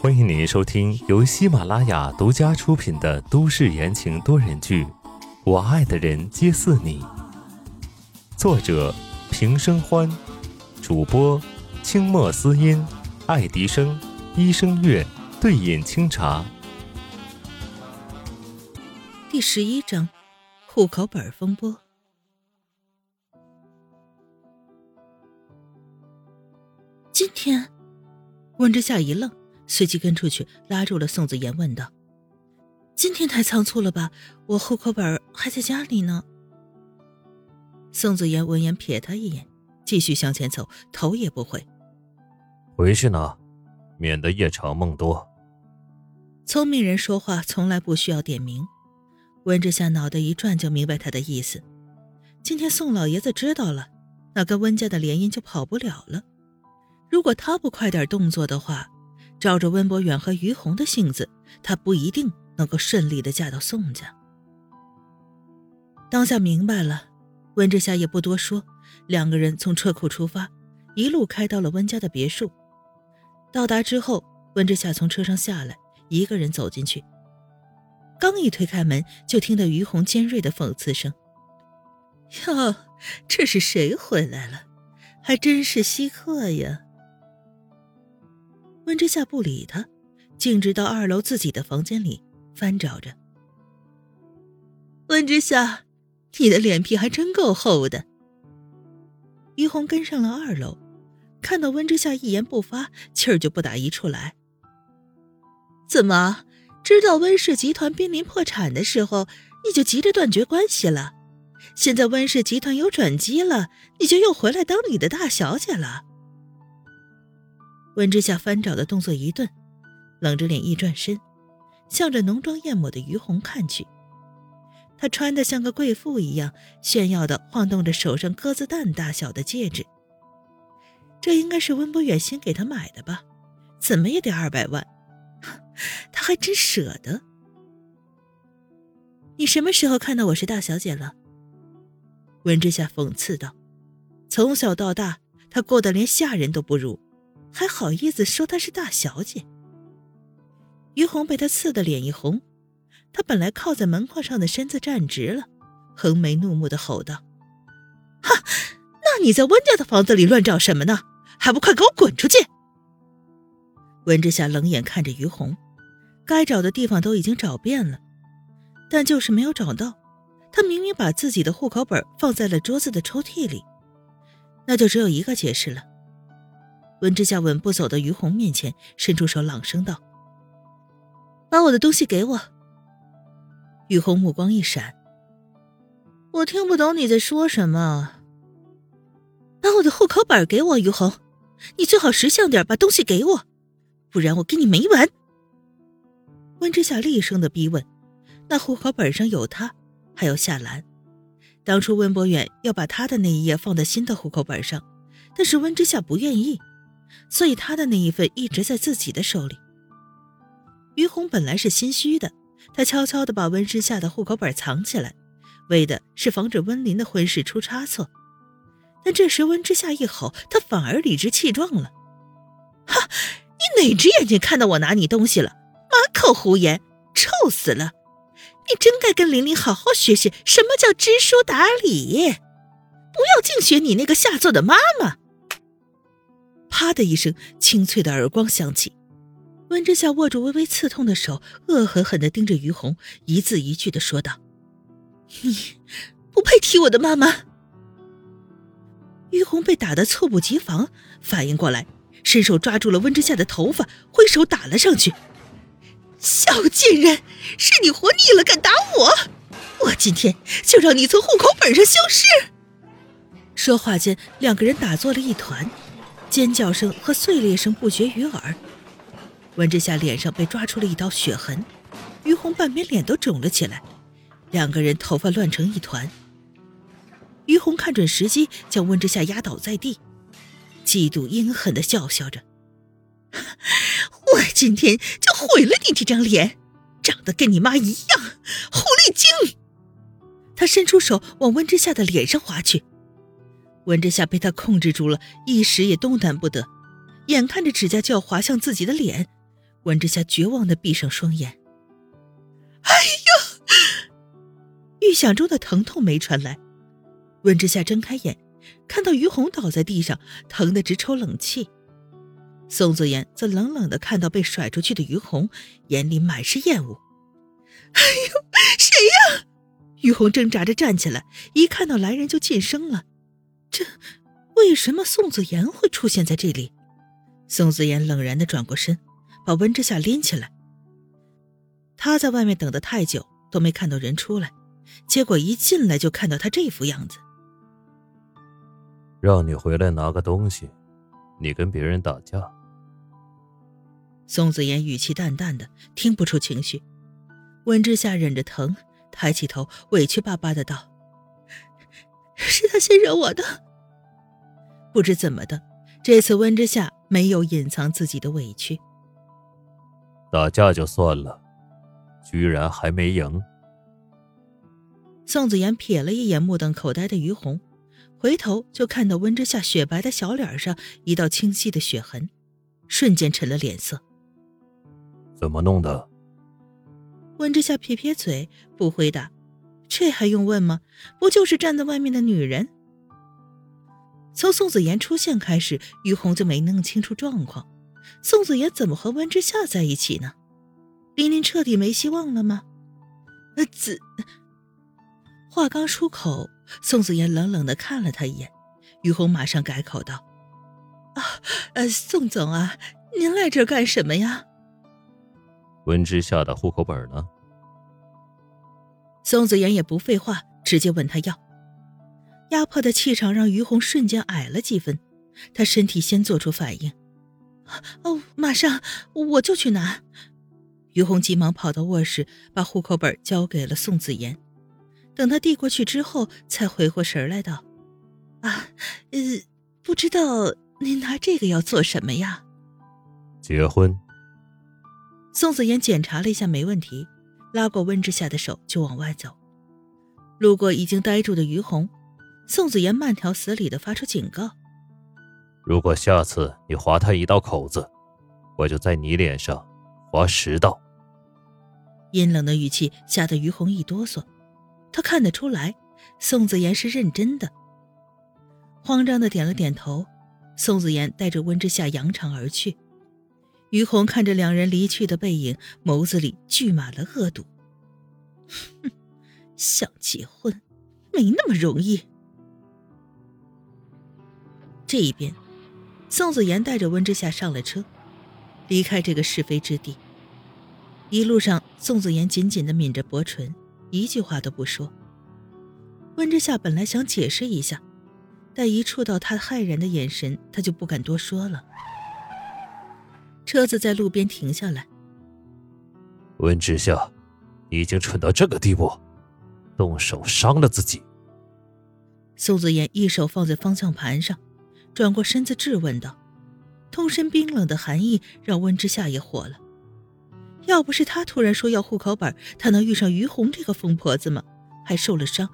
欢迎您收听由喜马拉雅独家出品的都市言情多人剧《我爱的人皆似你》，作者平生欢，主播清墨思音、爱迪生、一生月、对饮清茶。第十一章，户口本风波。今天，温之夏一愣，随即跟出去拉住了宋子言，问道：“今天太仓促了吧？我户口本还在家里呢。”宋子言闻言瞥他一眼，继续向前走，头也不回：“回去呢，免得夜长梦多。”聪明人说话从来不需要点名。温之夏脑袋一转，就明白他的意思。今天宋老爷子知道了，那跟温家的联姻就跑不了了。如果他不快点动作的话，照着温博远和于红的性子，他不一定能够顺利的嫁到宋家。当下明白了，温之夏也不多说，两个人从车库出发，一路开到了温家的别墅。到达之后，温之夏从车上下来，一个人走进去。刚一推开门，就听到于红尖锐的讽刺声：“哟，这是谁回来了？还真是稀客呀！”温之夏不理他，径直到二楼自己的房间里翻找着。温之夏，你的脸皮还真够厚的。于红跟上了二楼，看到温之夏一言不发，气儿就不打一处来。怎么，知道温氏集团濒临破产的时候，你就急着断绝关系了？现在温氏集团有转机了，你就又回来当你的大小姐了？温之夏翻找的动作一顿，冷着脸一转身，向着浓妆艳抹的于红看去。她穿的像个贵妇一样，炫耀的晃动着手上鸽子蛋大小的戒指。这应该是温博远新给她买的吧？怎么也得二百万，他还真舍得。你什么时候看到我是大小姐了？温之夏讽刺道：“从小到大，她过得连下人都不如。”还好意思说她是大小姐？于红被他刺得脸一红，他本来靠在门框上的身子站直了，横眉怒目的吼道：“哈，那你在温家的房子里乱找什么呢？还不快给我滚出去！”温之夏冷眼看着于红，该找的地方都已经找遍了，但就是没有找到。他明明把自己的户口本放在了桌子的抽屉里，那就只有一个解释了。温之夏稳步走到于红面前，伸出手，朗声道：“把我的东西给我。”于红目光一闪：“我听不懂你在说什么。”“把我的户口本给我，于红，你最好识相点，把东西给我，不然我跟你没完。”温之夏厉声的逼问：“那户口本上有他，还有夏兰。当初温博远要把他的那一页放在新的户口本上，但是温之夏不愿意。”所以他的那一份一直在自己的手里。于红本来是心虚的，他悄悄地把温之夏的户口本藏起来，为的是防止温林的婚事出差错。但这时温之夏一吼，他反而理直气壮了：“哈，你哪只眼睛看到我拿你东西了？满口胡言，臭死了！你真该跟琳琳好好学学什么叫知书达理，不要净学你那个下作的妈妈。”啪的一声，清脆的耳光响起。温之夏握住微微刺痛的手，恶狠狠地盯着于红，一字一句地说道：“你不配提我的妈妈。”于红被打得猝不及防，反应过来，伸手抓住了温之夏的头发，挥手打了上去。“小贱人，是你活腻了，敢打我！我今天就让你从户口本上消失！”说话间，两个人打作了一团。尖叫声和碎裂声不绝于耳，温之夏脸上被抓出了一道血痕，于红半边脸都肿了起来，两个人头发乱成一团。于红看准时机，将温之夏压倒在地，嫉妒阴狠的笑笑着：“ 我今天就毁了你这张脸，长得跟你妈一样，狐狸精！”他伸出手往温之夏的脸上划去。温之夏被他控制住了，一时也动弹不得，眼看着指甲就要划向自己的脸，温之夏绝望的闭上双眼。哎呦！预想中的疼痛没传来，温之夏睁开眼，看到于红倒在地上，疼得直抽冷气。宋子妍则冷冷的看到被甩出去的于红，眼里满是厌恶。哎呦，谁呀？于红挣扎着站起来，一看到来人就噤声了。这，为什么宋子妍会出现在这里？宋子妍冷然的转过身，把温之夏拎起来。他在外面等的太久，都没看到人出来，结果一进来就看到他这副样子。让你回来拿个东西，你跟别人打架。宋子妍语气淡淡的，听不出情绪。温之夏忍着疼，抬起头，委屈巴巴的道：“是他先惹我的。”不知怎么的，这次温之夏没有隐藏自己的委屈。打架就算了，居然还没赢。宋子妍瞥了一眼目瞪口呆的于红，回头就看到温之夏雪白的小脸上一道清晰的血痕，瞬间沉了脸色。怎么弄的？温之夏撇撇嘴，不回答。这还用问吗？不就是站在外面的女人？从宋子妍出现开始，于红就没弄清楚状况。宋子妍怎么和温之夏在一起呢？琳琳彻底没希望了吗？呃，子。话刚出口，宋子妍冷冷的看了他一眼。于红马上改口道：“啊，呃，宋总啊，您来这干什么呀？”温之夏的户口本呢？宋子妍也不废话，直接问他要。压迫的气场让于红瞬间矮了几分，他身体先做出反应。哦，马上我就去拿。于红急忙跑到卧室，把户口本交给了宋子妍。等他递过去之后，才回过神来道：“啊，呃，不知道您拿这个要做什么呀？”结婚。宋子妍检查了一下，没问题，拉过温之夏的手就往外走。路过已经呆住的于红，宋子妍慢条斯理的发出警告：“如果下次你划他一道口子，我就在你脸上划十道。”阴冷的语气吓得于红一哆嗦，他看得出来，宋子妍是认真的。慌张的点了点头，宋子妍带着温之夏扬长而去。于红看着两人离去的背影，眸子里聚满了恶毒。哼，想结婚，没那么容易。这一边，宋子妍带着温之夏上了车，离开这个是非之地。一路上，宋子妍紧紧的抿着薄唇，一句话都不说。温之夏本来想解释一下，但一触到他骇然的眼神，他就不敢多说了。车子在路边停下来。温之夏，你已经蠢到这个地步，动手伤了自己。宋子妍一手放在方向盘上，转过身子质问道：“通身冰冷的寒意让温之夏也火了。要不是他突然说要户口本，他能遇上于红这个疯婆子吗？还受了伤。”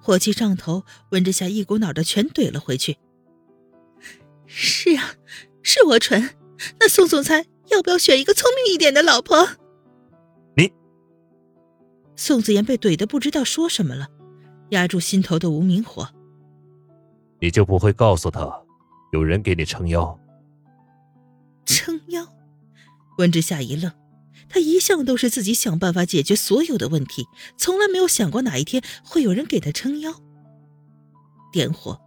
火气上头，温之夏一股脑的全怼了回去。是啊。是我蠢，那宋总裁要不要选一个聪明一点的老婆？你，宋子妍被怼得不知道说什么了，压住心头的无名火。你就不会告诉他，有人给你撑腰？撑腰？温之夏一愣，他一向都是自己想办法解决所有的问题，从来没有想过哪一天会有人给他撑腰。点火，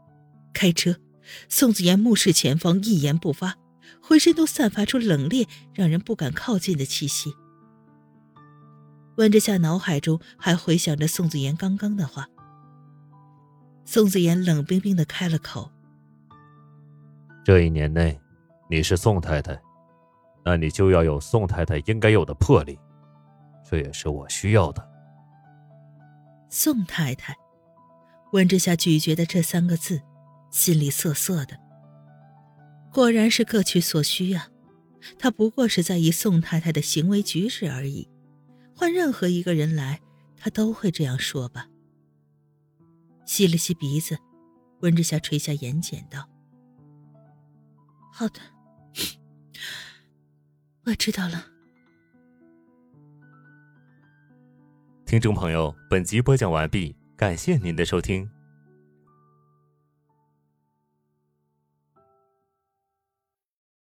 开车。宋子妍目视前方，一言不发，浑身都散发出冷冽、让人不敢靠近的气息。温之夏脑海中还回想着宋子妍刚刚的话。宋子妍冷冰冰的开了口：“这一年内，你是宋太太，那你就要有宋太太应该有的魄力，这也是我需要的。”宋太太，温之夏咀嚼的这三个字。心里涩涩的，果然是各取所需啊！他不过是在意宋太太的行为举止而已，换任何一个人来，他都会这样说吧。吸了吸鼻子，温之夏垂下眼睑道：“好的，我知道了。听众朋友，本集播讲完毕，感谢您的收听。